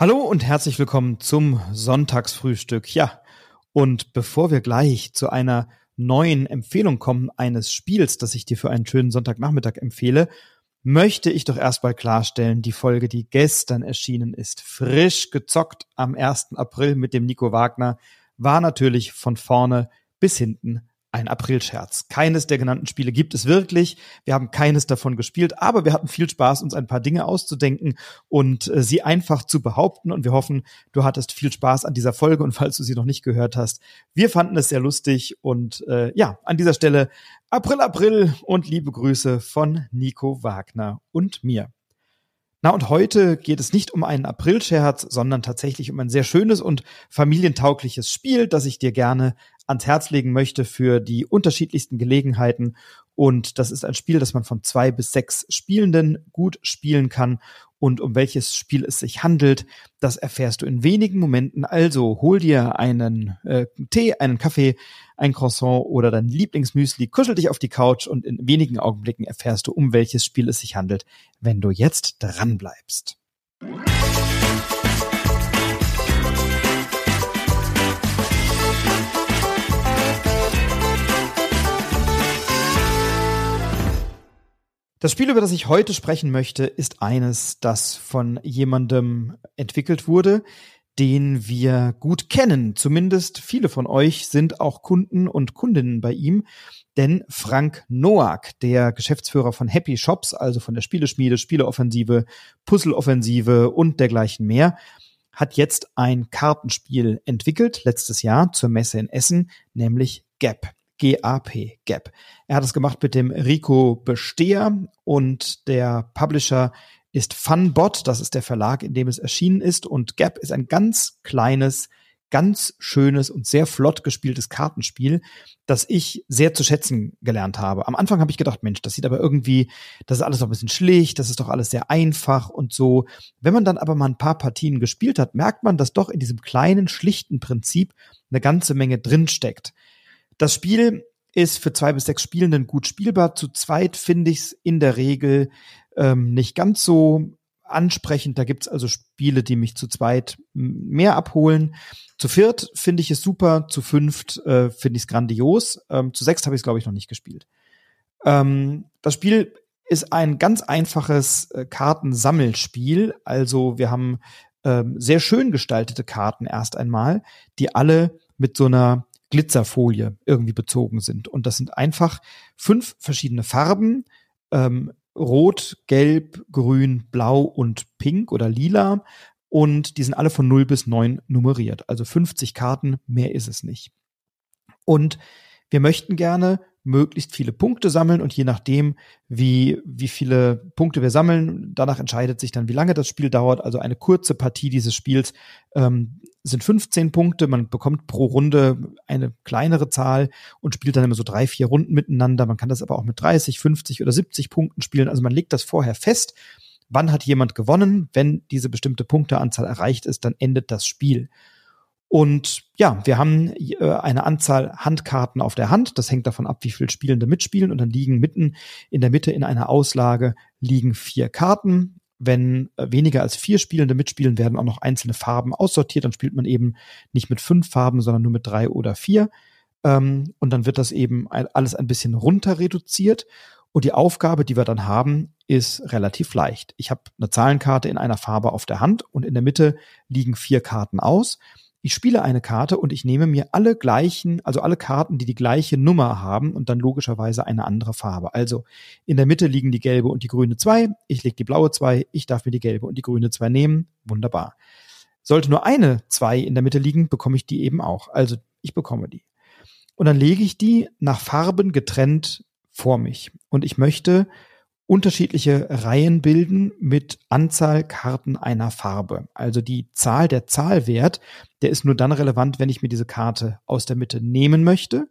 Hallo und herzlich willkommen zum Sonntagsfrühstück. Ja, und bevor wir gleich zu einer neuen Empfehlung kommen eines Spiels, das ich dir für einen schönen Sonntagnachmittag empfehle, möchte ich doch erstmal klarstellen, die Folge, die gestern erschienen ist, frisch gezockt am 1. April mit dem Nico Wagner, war natürlich von vorne bis hinten ein Aprilscherz. Keines der genannten Spiele gibt es wirklich. Wir haben keines davon gespielt, aber wir hatten viel Spaß, uns ein paar Dinge auszudenken und äh, sie einfach zu behaupten. Und wir hoffen, du hattest viel Spaß an dieser Folge. Und falls du sie noch nicht gehört hast, wir fanden es sehr lustig. Und äh, ja, an dieser Stelle April, April und liebe Grüße von Nico Wagner und mir. Na und heute geht es nicht um einen Aprilscherz, sondern tatsächlich um ein sehr schönes und familientaugliches Spiel, das ich dir gerne ans Herz legen möchte für die unterschiedlichsten Gelegenheiten. Und das ist ein Spiel, das man von zwei bis sechs Spielenden gut spielen kann. Und um welches Spiel es sich handelt, das erfährst du in wenigen Momenten. Also hol dir einen äh, Tee, einen Kaffee, ein Croissant oder dein Lieblingsmüsli, kuschel dich auf die Couch und in wenigen Augenblicken erfährst du, um welches Spiel es sich handelt, wenn du jetzt dran bleibst. Das Spiel, über das ich heute sprechen möchte, ist eines, das von jemandem entwickelt wurde, den wir gut kennen. Zumindest viele von euch sind auch Kunden und Kundinnen bei ihm. Denn Frank Noack, der Geschäftsführer von Happy Shops, also von der Spieleschmiede, Spieleoffensive, Puzzleoffensive und dergleichen mehr, hat jetzt ein Kartenspiel entwickelt, letztes Jahr zur Messe in Essen, nämlich Gap. GAP, Gap. Er hat es gemacht mit dem Rico Besteher und der Publisher ist Funbot, das ist der Verlag, in dem es erschienen ist und Gap ist ein ganz kleines, ganz schönes und sehr flott gespieltes Kartenspiel, das ich sehr zu schätzen gelernt habe. Am Anfang habe ich gedacht, Mensch, das sieht aber irgendwie, das ist alles noch ein bisschen schlicht, das ist doch alles sehr einfach und so. Wenn man dann aber mal ein paar Partien gespielt hat, merkt man, dass doch in diesem kleinen, schlichten Prinzip eine ganze Menge drinsteckt. Das Spiel ist für zwei bis sechs Spielenden gut spielbar. Zu zweit finde ich es in der Regel ähm, nicht ganz so ansprechend. Da gibt's also Spiele, die mich zu zweit mehr abholen. Zu viert finde ich es super, zu fünft äh, finde ich es grandios. Ähm, zu sechs habe ich es, glaube ich, noch nicht gespielt. Ähm, das Spiel ist ein ganz einfaches äh, Kartensammelspiel. Also wir haben ähm, sehr schön gestaltete Karten erst einmal, die alle mit so einer Glitzerfolie irgendwie bezogen sind. Und das sind einfach fünf verschiedene Farben. Ähm, Rot, Gelb, Grün, Blau und Pink oder Lila. Und die sind alle von 0 bis 9 nummeriert. Also 50 Karten, mehr ist es nicht. Und wir möchten gerne möglichst viele Punkte sammeln und je nachdem, wie, wie viele Punkte wir sammeln, danach entscheidet sich dann, wie lange das Spiel dauert. Also eine kurze Partie dieses Spiels ähm, sind 15 Punkte. Man bekommt pro Runde eine kleinere Zahl und spielt dann immer so drei, vier Runden miteinander. Man kann das aber auch mit 30, 50 oder 70 Punkten spielen. Also man legt das vorher fest. Wann hat jemand gewonnen? Wenn diese bestimmte Punkteanzahl erreicht ist, dann endet das Spiel. Und ja, wir haben äh, eine Anzahl Handkarten auf der Hand. Das hängt davon ab, wie viele Spielende mitspielen. Und dann liegen mitten in der Mitte in einer Auslage liegen vier Karten. Wenn äh, weniger als vier Spielende mitspielen, werden auch noch einzelne Farben aussortiert. Dann spielt man eben nicht mit fünf Farben, sondern nur mit drei oder vier. Ähm, und dann wird das eben alles ein bisschen runter reduziert. Und die Aufgabe, die wir dann haben, ist relativ leicht. Ich habe eine Zahlenkarte in einer Farbe auf der Hand und in der Mitte liegen vier Karten aus ich spiele eine Karte und ich nehme mir alle gleichen, also alle Karten, die die gleiche Nummer haben und dann logischerweise eine andere Farbe. Also in der Mitte liegen die gelbe und die grüne zwei. Ich lege die blaue zwei. Ich darf mir die gelbe und die grüne zwei nehmen. Wunderbar. Sollte nur eine zwei in der Mitte liegen, bekomme ich die eben auch. Also ich bekomme die. Und dann lege ich die nach Farben getrennt vor mich. Und ich möchte unterschiedliche Reihen bilden mit Anzahl Karten einer Farbe. Also die Zahl, der Zahlwert, der ist nur dann relevant, wenn ich mir diese Karte aus der Mitte nehmen möchte.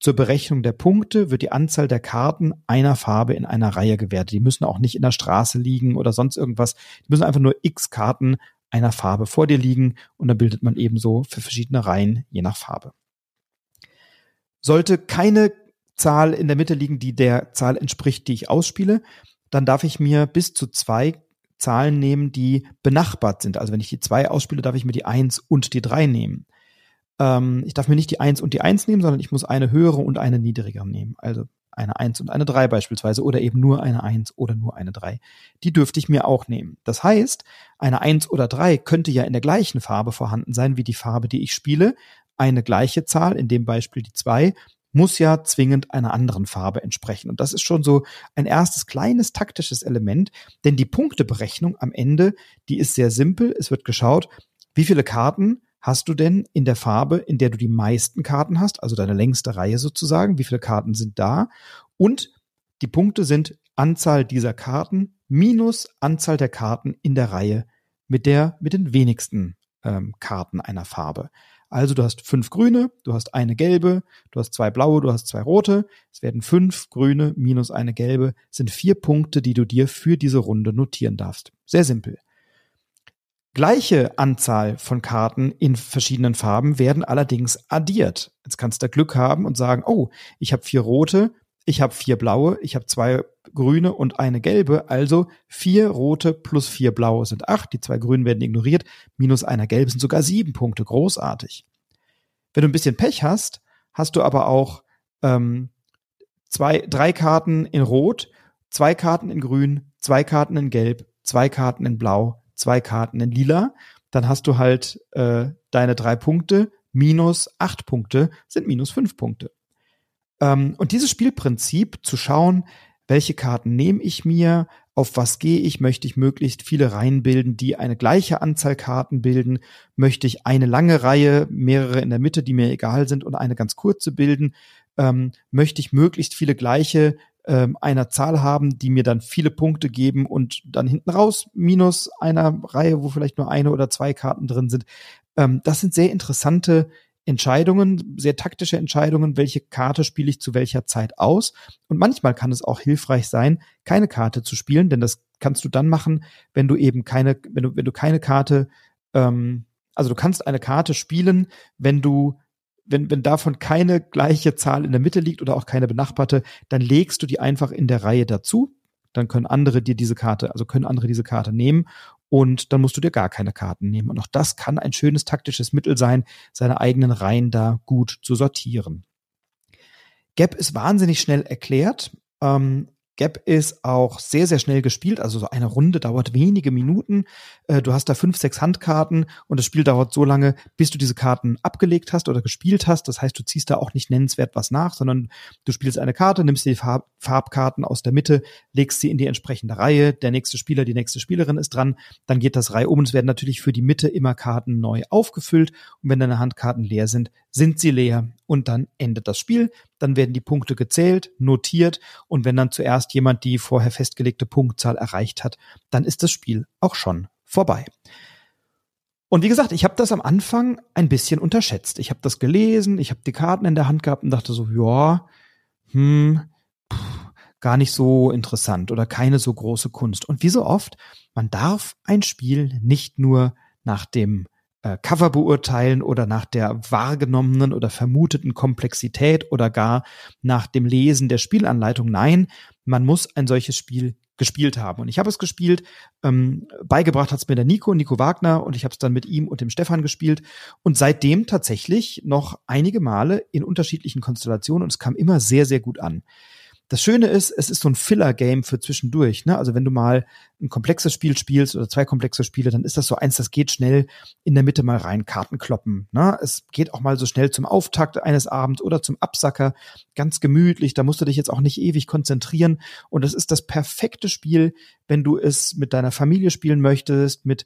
Zur Berechnung der Punkte wird die Anzahl der Karten einer Farbe in einer Reihe gewertet. Die müssen auch nicht in der Straße liegen oder sonst irgendwas. Die müssen einfach nur x Karten einer Farbe vor dir liegen und dann bildet man ebenso für verschiedene Reihen je nach Farbe. Sollte keine Zahl in der Mitte liegen, die der Zahl entspricht, die ich ausspiele, dann darf ich mir bis zu zwei Zahlen nehmen, die benachbart sind. Also wenn ich die zwei ausspiele, darf ich mir die eins und die drei nehmen. Ähm, ich darf mir nicht die eins und die eins nehmen, sondern ich muss eine höhere und eine niedrigere nehmen. Also eine eins und eine drei beispielsweise oder eben nur eine eins oder nur eine drei. Die dürfte ich mir auch nehmen. Das heißt, eine eins oder drei könnte ja in der gleichen Farbe vorhanden sein wie die Farbe, die ich spiele. Eine gleiche Zahl, in dem Beispiel die zwei, muss ja zwingend einer anderen Farbe entsprechen. Und das ist schon so ein erstes kleines taktisches Element, denn die Punkteberechnung am Ende, die ist sehr simpel. Es wird geschaut, wie viele Karten hast du denn in der Farbe, in der du die meisten Karten hast, also deine längste Reihe sozusagen, wie viele Karten sind da? Und die Punkte sind Anzahl dieser Karten minus Anzahl der Karten in der Reihe mit der, mit den wenigsten ähm, Karten einer Farbe. Also du hast fünf grüne, du hast eine gelbe, du hast zwei blaue, du hast zwei rote. Es werden fünf grüne minus eine gelbe, sind vier Punkte, die du dir für diese Runde notieren darfst. Sehr simpel. Gleiche Anzahl von Karten in verschiedenen Farben werden allerdings addiert. Jetzt kannst du Glück haben und sagen, oh, ich habe vier rote, ich habe vier blaue, ich habe zwei grüne und eine gelbe, also vier rote plus vier blaue sind acht, die zwei grünen werden ignoriert, minus einer gelbe sind sogar sieben Punkte, großartig. Wenn du ein bisschen Pech hast, hast du aber auch ähm, zwei, drei Karten in Rot, zwei Karten in Grün, zwei Karten in Gelb, zwei Karten in Blau, zwei Karten in Lila, dann hast du halt äh, deine drei Punkte. Minus acht Punkte sind minus fünf Punkte. Ähm, und dieses Spielprinzip zu schauen, welche Karten nehme ich mir, auf was gehe ich, möchte ich möglichst viele Reihen bilden, die eine gleiche Anzahl Karten bilden, möchte ich eine lange Reihe, mehrere in der Mitte, die mir egal sind und eine ganz kurze bilden, ähm, möchte ich möglichst viele gleiche ähm, einer Zahl haben, die mir dann viele Punkte geben und dann hinten raus minus einer Reihe, wo vielleicht nur eine oder zwei Karten drin sind. Ähm, das sind sehr interessante Entscheidungen, sehr taktische Entscheidungen, welche Karte spiele ich zu welcher Zeit aus. Und manchmal kann es auch hilfreich sein, keine Karte zu spielen, denn das kannst du dann machen, wenn du eben keine, wenn du, wenn du keine Karte, ähm, also du kannst eine Karte spielen, wenn du wenn, wenn davon keine gleiche Zahl in der Mitte liegt oder auch keine benachbarte, dann legst du die einfach in der Reihe dazu. Dann können andere dir diese Karte, also können andere diese Karte nehmen und dann musst du dir gar keine Karten nehmen. Und auch das kann ein schönes taktisches Mittel sein, seine eigenen Reihen da gut zu sortieren. Gap ist wahnsinnig schnell erklärt. Ähm, Gap ist auch sehr, sehr schnell gespielt. Also so eine Runde dauert wenige Minuten. Äh, du hast da fünf, sechs Handkarten und das Spiel dauert so lange, bis du diese Karten abgelegt hast oder gespielt hast. Das heißt, du ziehst da auch nicht nennenswert was nach, sondern du spielst eine Karte, nimmst die Farb Farbkarten aus der Mitte, legst sie in die entsprechende Reihe. Der nächste Spieler, die nächste Spielerin ist dran. Dann geht das Reihe um. Es werden natürlich für die Mitte immer Karten neu aufgefüllt. Und wenn deine Handkarten leer sind, sind sie leer und dann endet das Spiel. Dann werden die Punkte gezählt, notiert und wenn dann zuerst jemand die vorher festgelegte Punktzahl erreicht hat, dann ist das Spiel auch schon vorbei. Und wie gesagt, ich habe das am Anfang ein bisschen unterschätzt. Ich habe das gelesen, ich habe die Karten in der Hand gehabt und dachte so, ja, hm, pff, gar nicht so interessant oder keine so große Kunst. Und wie so oft, man darf ein Spiel nicht nur nach dem äh, Cover beurteilen oder nach der wahrgenommenen oder vermuteten Komplexität oder gar nach dem Lesen der Spielanleitung. Nein, man muss ein solches Spiel gespielt haben. Und ich habe es gespielt, ähm, beigebracht hat es mir der Nico, Nico Wagner, und ich habe es dann mit ihm und dem Stefan gespielt. Und seitdem tatsächlich noch einige Male in unterschiedlichen Konstellationen und es kam immer sehr, sehr gut an. Das Schöne ist, es ist so ein Filler-Game für zwischendurch. Ne? Also wenn du mal ein komplexes Spiel spielst oder zwei komplexe Spiele, dann ist das so eins, das geht schnell in der Mitte mal rein, Karten kloppen. Ne? Es geht auch mal so schnell zum Auftakt eines Abends oder zum Absacker, ganz gemütlich. Da musst du dich jetzt auch nicht ewig konzentrieren. Und das ist das perfekte Spiel, wenn du es mit deiner Familie spielen möchtest, mit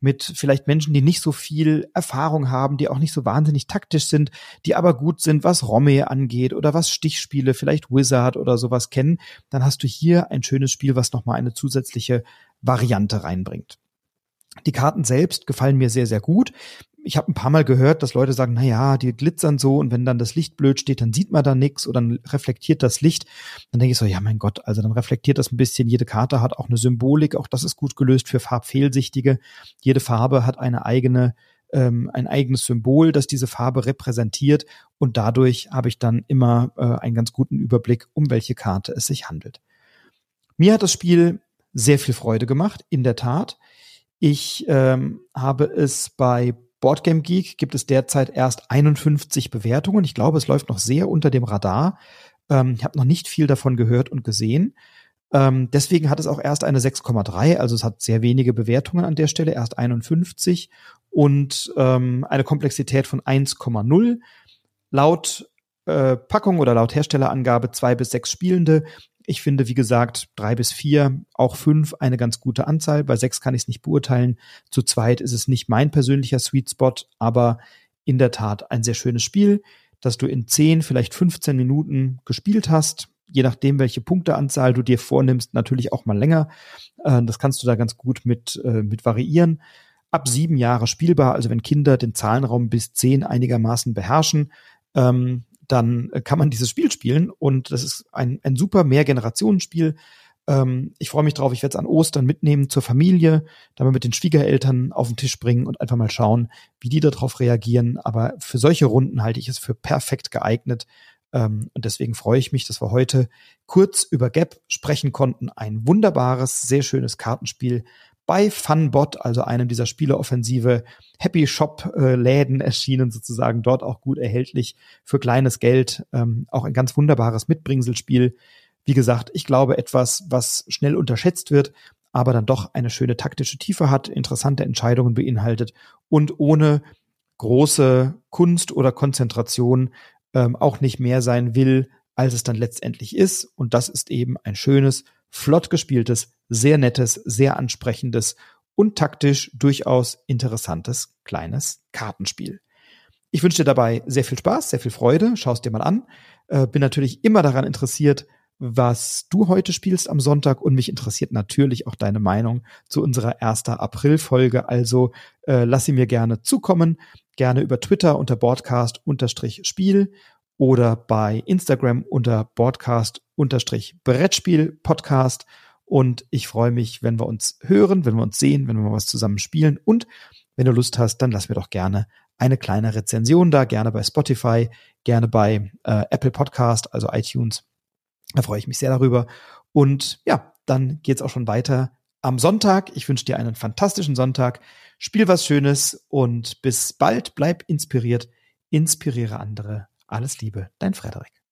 mit vielleicht Menschen, die nicht so viel Erfahrung haben, die auch nicht so wahnsinnig taktisch sind, die aber gut sind, was Romme angeht oder was Stichspiele, vielleicht Wizard oder sowas kennen, dann hast du hier ein schönes Spiel, was nochmal eine zusätzliche Variante reinbringt. Die Karten selbst gefallen mir sehr, sehr gut ich habe ein paar Mal gehört, dass Leute sagen, na ja, die glitzern so und wenn dann das Licht blöd steht, dann sieht man da nichts oder dann reflektiert das Licht. Dann denke ich so, ja mein Gott, also dann reflektiert das ein bisschen. Jede Karte hat auch eine Symbolik, auch das ist gut gelöst für Farbfehlsichtige. Jede Farbe hat eine eigene ähm, ein eigenes Symbol, das diese Farbe repräsentiert und dadurch habe ich dann immer äh, einen ganz guten Überblick, um welche Karte es sich handelt. Mir hat das Spiel sehr viel Freude gemacht, in der Tat. Ich ähm, habe es bei Boardgame Geek gibt es derzeit erst 51 Bewertungen. Ich glaube, es läuft noch sehr unter dem Radar. Ähm, ich habe noch nicht viel davon gehört und gesehen. Ähm, deswegen hat es auch erst eine 6,3, also es hat sehr wenige Bewertungen an der Stelle, erst 51 und ähm, eine Komplexität von 1,0. Laut äh, Packung oder laut Herstellerangabe zwei bis sechs Spielende. Ich finde, wie gesagt, drei bis vier, auch fünf eine ganz gute Anzahl. Bei sechs kann ich es nicht beurteilen. Zu zweit ist es nicht mein persönlicher Sweet Spot, aber in der Tat ein sehr schönes Spiel, das du in zehn, vielleicht 15 Minuten gespielt hast. Je nachdem, welche Punkteanzahl du dir vornimmst, natürlich auch mal länger. Äh, das kannst du da ganz gut mit, äh, mit variieren. Ab sieben Jahre spielbar, also wenn Kinder den Zahlenraum bis zehn einigermaßen beherrschen, ähm, dann kann man dieses Spiel spielen und das ist ein, ein super Mehrgenerationenspiel. Ähm, ich freue mich drauf, ich werde es an Ostern mitnehmen zur Familie, dann mal mit den Schwiegereltern auf den Tisch bringen und einfach mal schauen, wie die darauf reagieren. Aber für solche Runden halte ich es für perfekt geeignet. Ähm, und deswegen freue ich mich, dass wir heute kurz über Gap sprechen konnten. Ein wunderbares, sehr schönes Kartenspiel bei Funbot, also einem dieser Spieleoffensive Happy Shop äh, Läden erschienen, sozusagen dort auch gut erhältlich für kleines Geld. Ähm, auch ein ganz wunderbares Mitbringselspiel. Wie gesagt, ich glaube etwas, was schnell unterschätzt wird, aber dann doch eine schöne taktische Tiefe hat, interessante Entscheidungen beinhaltet und ohne große Kunst oder Konzentration ähm, auch nicht mehr sein will, als es dann letztendlich ist. Und das ist eben ein schönes, flott gespieltes, sehr nettes, sehr ansprechendes und taktisch durchaus interessantes kleines Kartenspiel. Ich wünsche dir dabei sehr viel Spaß, sehr viel Freude. Schau es dir mal an. Äh, bin natürlich immer daran interessiert, was du heute spielst am Sonntag und mich interessiert natürlich auch deine Meinung zu unserer 1. April-Folge. Also äh, lass sie mir gerne zukommen, gerne über Twitter unter Broadcast-Spiel oder bei Instagram unter Broadcast-Brettspiel-Podcast. Und ich freue mich, wenn wir uns hören, wenn wir uns sehen, wenn wir was zusammen spielen. Und wenn du Lust hast, dann lass mir doch gerne eine kleine Rezension da, gerne bei Spotify, gerne bei äh, Apple Podcast, also iTunes. Da freue ich mich sehr darüber. Und ja, dann geht's auch schon weiter am Sonntag. Ich wünsche dir einen fantastischen Sonntag. Spiel was Schönes und bis bald. Bleib inspiriert. Inspiriere andere. Alles Liebe, dein Frederik.